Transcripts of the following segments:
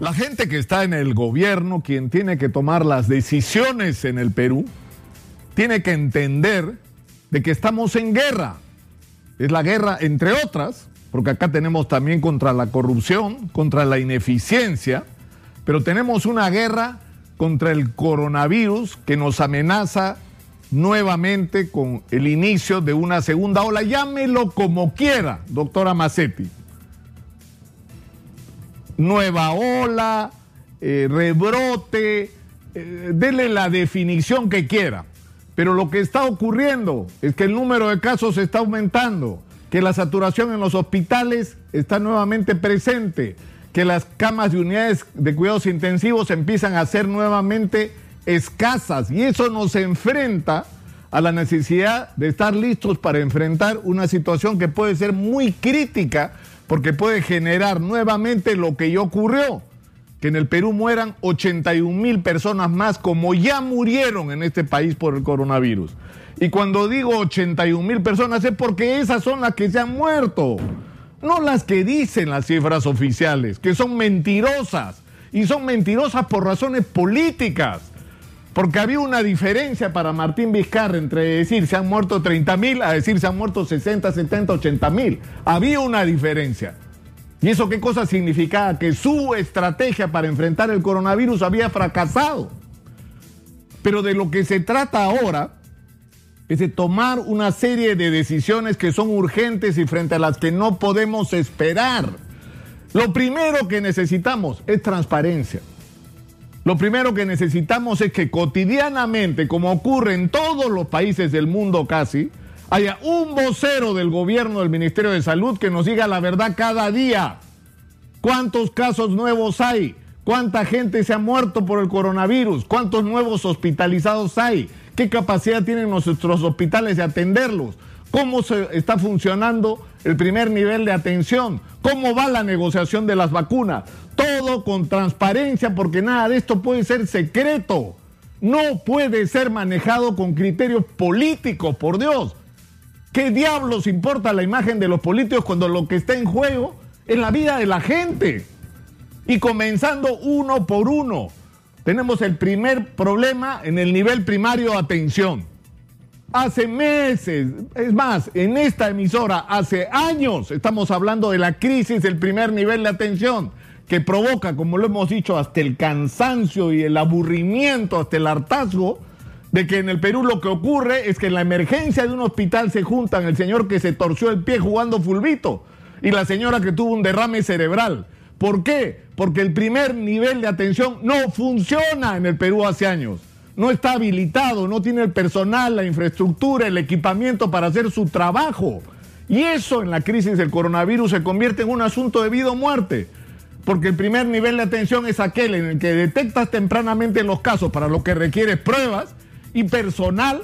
La gente que está en el gobierno, quien tiene que tomar las decisiones en el Perú, tiene que entender de que estamos en guerra. Es la guerra, entre otras, porque acá tenemos también contra la corrupción, contra la ineficiencia, pero tenemos una guerra contra el coronavirus que nos amenaza nuevamente con el inicio de una segunda ola. Llámelo como quiera, doctora Macetti nueva ola, eh, rebrote, eh, la definición que quiera. Pero lo que está ocurriendo es que el número de casos está aumentando, que la saturación en los hospitales está nuevamente presente, que las camas de unidades de cuidados intensivos empiezan a ser nuevamente escasas y eso nos enfrenta a la necesidad de estar listos para enfrentar una situación que puede ser muy crítica porque puede generar nuevamente lo que ya ocurrió, que en el Perú mueran 81 mil personas más como ya murieron en este país por el coronavirus. Y cuando digo 81 mil personas es porque esas son las que se han muerto, no las que dicen las cifras oficiales, que son mentirosas. Y son mentirosas por razones políticas. Porque había una diferencia para Martín Vizcarra entre decir se han muerto 30 mil a decir se han muerto 60, 70, 80 mil. Había una diferencia. ¿Y eso qué cosa significaba? Que su estrategia para enfrentar el coronavirus había fracasado. Pero de lo que se trata ahora es de tomar una serie de decisiones que son urgentes y frente a las que no podemos esperar. Lo primero que necesitamos es transparencia. Lo primero que necesitamos es que cotidianamente, como ocurre en todos los países del mundo casi, haya un vocero del gobierno del Ministerio de Salud que nos diga la verdad cada día. ¿Cuántos casos nuevos hay? ¿Cuánta gente se ha muerto por el coronavirus? ¿Cuántos nuevos hospitalizados hay? ¿Qué capacidad tienen nuestros hospitales de atenderlos? ¿Cómo se está funcionando el primer nivel de atención? ¿Cómo va la negociación de las vacunas? todo con transparencia porque nada de esto puede ser secreto. No puede ser manejado con criterios políticos, por Dios. ¿Qué diablos importa la imagen de los políticos cuando lo que está en juego es la vida de la gente? Y comenzando uno por uno, tenemos el primer problema en el nivel primario de atención. Hace meses, es más, en esta emisora, hace años, estamos hablando de la crisis del primer nivel de atención que provoca, como lo hemos dicho, hasta el cansancio y el aburrimiento, hasta el hartazgo, de que en el Perú lo que ocurre es que en la emergencia de un hospital se juntan el señor que se torció el pie jugando fulbito y la señora que tuvo un derrame cerebral. ¿Por qué? Porque el primer nivel de atención no funciona en el Perú hace años. No está habilitado, no tiene el personal, la infraestructura, el equipamiento para hacer su trabajo. Y eso en la crisis del coronavirus se convierte en un asunto de vida o muerte porque el primer nivel de atención es aquel en el que detectas tempranamente los casos para lo que requiere pruebas y personal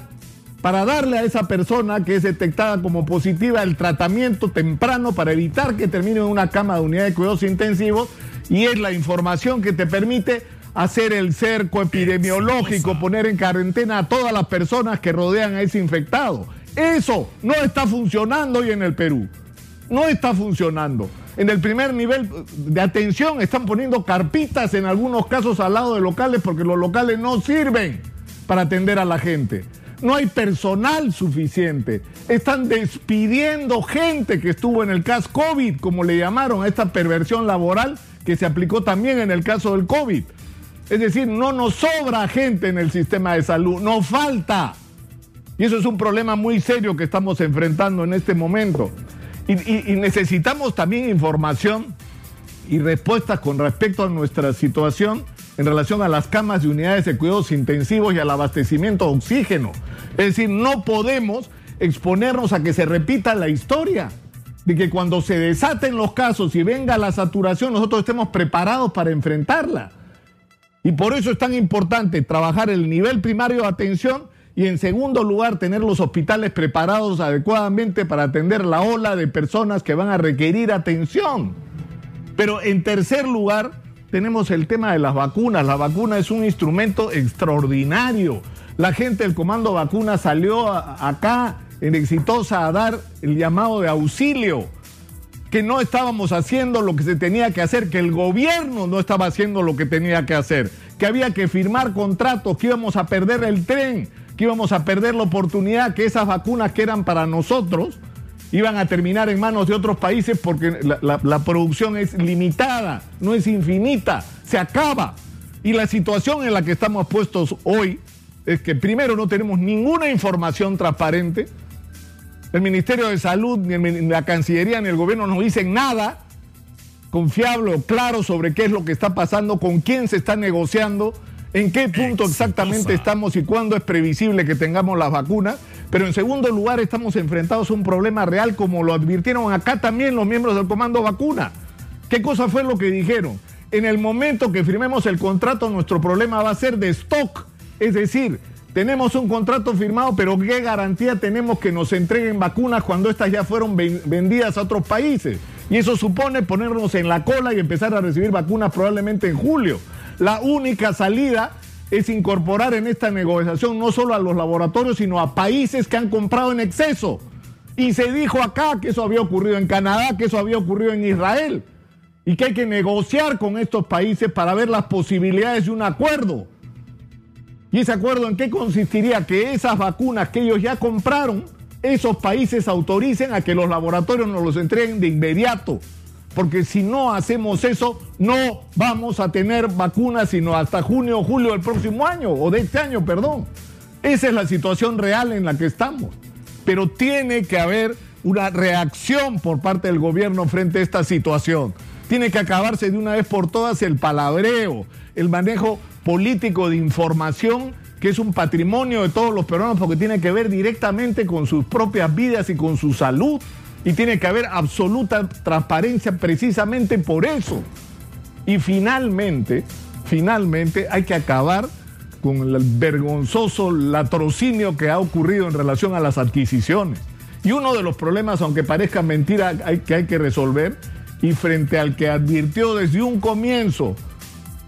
para darle a esa persona que es detectada como positiva el tratamiento temprano para evitar que termine en una cama de unidad de cuidados intensivos y es la información que te permite hacer el cerco epidemiológico, poner en cuarentena a todas las personas que rodean a ese infectado. Eso no está funcionando hoy en el Perú. No está funcionando en el primer nivel de atención están poniendo carpitas en algunos casos al lado de locales porque los locales no sirven para atender a la gente. No hay personal suficiente. Están despidiendo gente que estuvo en el caso COVID, como le llamaron a esta perversión laboral que se aplicó también en el caso del COVID. Es decir, no nos sobra gente en el sistema de salud, nos falta. Y eso es un problema muy serio que estamos enfrentando en este momento. Y, necesitamos también información y respuestas con respecto a nuestra situación en relación a las camas de unidades de cuidados intensivos y al abastecimiento de oxígeno. Es decir, no podemos exponernos a que se repita la historia de que cuando se desaten los casos y venga la saturación, nosotros estemos preparados para enfrentarla. Y por eso es tan importante trabajar el nivel primario de atención y en segundo lugar, tener los hospitales preparados adecuadamente para atender la ola de personas que van a requerir atención. Pero en tercer lugar, tenemos el tema de las vacunas. La vacuna es un instrumento extraordinario. La gente del Comando Vacuna salió acá en Exitosa a dar el llamado de auxilio. Que no estábamos haciendo lo que se tenía que hacer, que el gobierno no estaba haciendo lo que tenía que hacer, que había que firmar contratos, que íbamos a perder el tren, que íbamos a perder la oportunidad, que esas vacunas que eran para nosotros iban a terminar en manos de otros países porque la, producción es limitada, no es infinita, se acaba. Y la situación en la que estamos puestos hoy es que primero no tenemos ninguna información transparente, el Ministerio de Salud, ni la Cancillería, ni el gobierno nos dicen nada confiable o claro sobre qué es lo que está pasando, con quién se está negociando, en qué punto exactamente estamos y cuándo es previsible que tengamos las vacunas. Pero en segundo lugar, estamos enfrentados a un problema real, como lo advirtieron acá también los miembros del Comando Vacuna. ¿Qué cosa fue lo que dijeron? En el momento que firmemos el contrato, nuestro problema va a ser de stock. Es decir, tenemos un contrato firmado, pero ¿qué garantía tenemos que nos entreguen vacunas cuando estas ya fueron vendidas a otros países? Y eso supone ponernos en la cola y empezar a recibir vacunas probablemente en julio. La única salida es incorporar en esta negociación no solo a los laboratorios, sino a países que han comprado en exceso. Y se dijo acá que eso había ocurrido en Canadá, que eso había ocurrido en Israel, y que hay que negociar con estos países para ver las posibilidades de un acuerdo. ¿Y ese acuerdo en qué consistiría? Que esas vacunas que ellos ya compraron, esos países autoricen a que los laboratorios nos los entreguen de inmediato. Porque si no hacemos eso, no vamos a tener vacunas sino hasta junio o julio del próximo año, o de este año, perdón. Esa es la situación real en la que estamos. Pero tiene que haber una reacción por parte del gobierno frente a esta situación. Tiene que acabarse de una vez por todas el palabreo, el manejo político de información que es un patrimonio de todos los peruanos porque tiene que ver directamente con sus propias vidas y con su salud. Y tiene que haber absoluta transparencia precisamente por eso. Y finalmente, finalmente hay que acabar con el vergonzoso latrocinio que ha ocurrido en relación a las adquisiciones. Y uno de los problemas, aunque parezca mentira, que hay que resolver, y frente al que advirtió desde un comienzo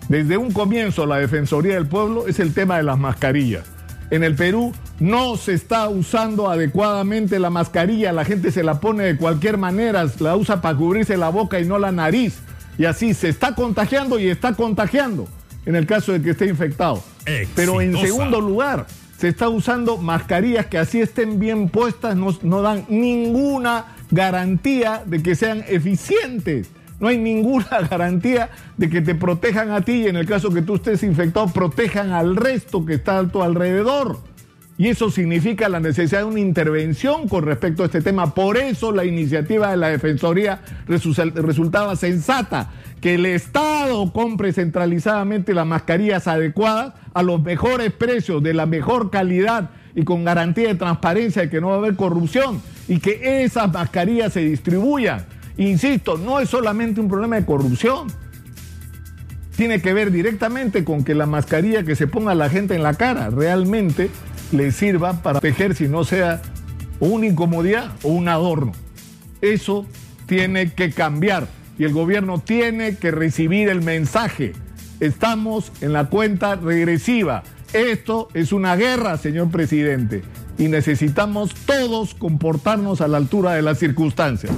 desde un comienzo la Defensoría del Pueblo es el tema de las mascarillas. En el Perú no se está usando adecuadamente la mascarilla, la gente se la pone de cualquier manera, la usa para cubrirse la boca y no la nariz. Y así se está contagiando y está contagiando en el caso de que esté infectado. Pero en segundo lugar, se está usando mascarillas que así estén bien puestas, no, no dan ninguna garantía de que sean eficientes no hay ninguna garantía de que te protejan a ti y en el caso que tú estés infectado, protejan al resto que está a tu alrededor. Y eso significa la necesidad de una intervención con respecto a este tema. Por eso la iniciativa de la Defensoría resultaba sensata, que el Estado compre centralizadamente las mascarillas adecuadas a los mejores precios, de la mejor calidad y con garantía de transparencia de que no va a haber corrupción y que esas mascarillas se distribuyan Insisto, no es solamente un problema de corrupción. Tiene que ver directamente con que la mascarilla que se ponga la gente en la cara realmente le sirva para proteger si no sea una incomodidad o un adorno. Eso tiene que cambiar y el gobierno tiene que recibir el mensaje. Estamos en la cuenta regresiva. Esto es una guerra, señor presidente, y necesitamos todos comportarnos a la altura de las circunstancias.